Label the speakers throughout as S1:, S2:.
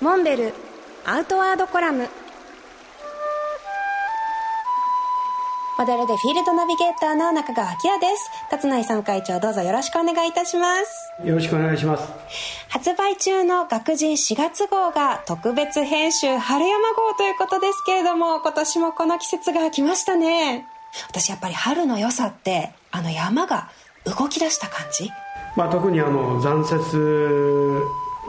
S1: モンベルアウトワードコラム。モデルでフィールドナビゲーターの中川明です。勝内さん会長どうぞよろしくお願いいたします。
S2: よろしくお願いします。
S1: 発売中の学人4月号が特別編集春山号ということですけれども今年もこの季節が来ましたね。私やっぱり春の良さってあの山が動き出した感じ？
S2: まあ特にあの残雪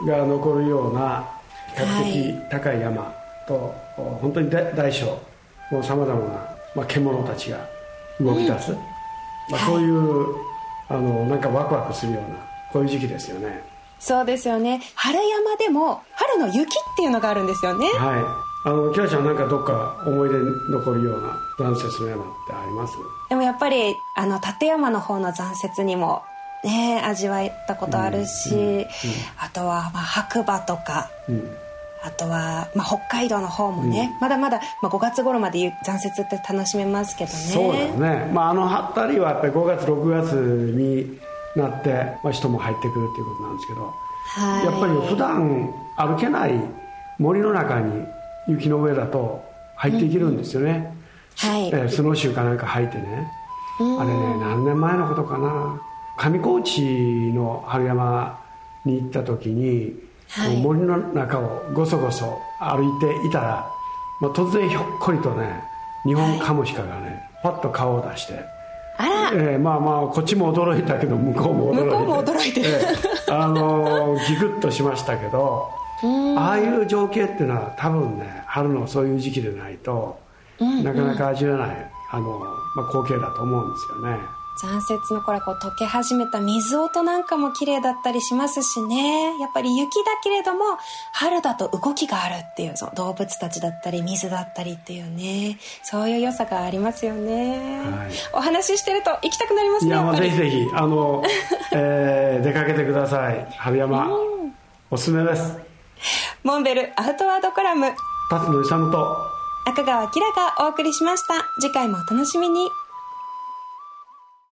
S2: が残るような比較的高い山と、はい、本当に大小もうさまざまな、まあ、獣たちが動き出す、うん、まあ、そういう、はい、あのなんかワクワクするようなこういう時期ですよね。
S1: そうですよね。春山でも春の雪っていうのがあるんですよね。
S2: はい。あのキラちゃんなんかどっか思い出残るような残雪の山ってあります？
S1: でもやっぱりあの立山の方の残雪にもね味わったことあるし、うんうんうん、あとは、まあ、白馬とか、あとは、まあ、北海道の方もね、まだまだ、まあ、5月頃まで残雪って楽しめますけどね。
S2: そうですね、まあ、あの辺りはやっぱり5月6月になって、まあ、人も入ってくるっていうことなんですけど、はい、やっぱり普段歩けない森の中に雪の上だと入っていけるんですよね、うん、はい。えー、スノーシューかなんか履いてね、あれね何年前のことかな上高地の春山に行った時に、はい、森の中をごそごそ歩いていたら、まあ、突然ひょっこりとね日本カモシカがね、はい、パッと顔を出して
S1: あら、
S2: えー、まあまあこっちも驚いたけど向こうも驚いて。
S1: 向こうも驚いて、え
S2: ー、あのギクッとしましたけどああいう情景っていうのは多分ね春のそういう時期でないと、うんうん、なかなか味わえないあの、まあ、光景だと思うんですよね。
S1: 残雪の頃こう溶け始めた水音なんかも綺麗だったりしますしね。やっぱり雪だけれども春だと動きがあるっていうその動物たちだったり水だったりっていうね。そういう良さがありますよね、はい、お話ししてると行きたくなりますねい
S2: やぜひぜひあの、えー、出かけてください。春山、おすすめです。
S1: モンベルアウトワードコラム。
S2: 辰野勇と。
S1: 赤川明がお送りしました。次回もお楽しみに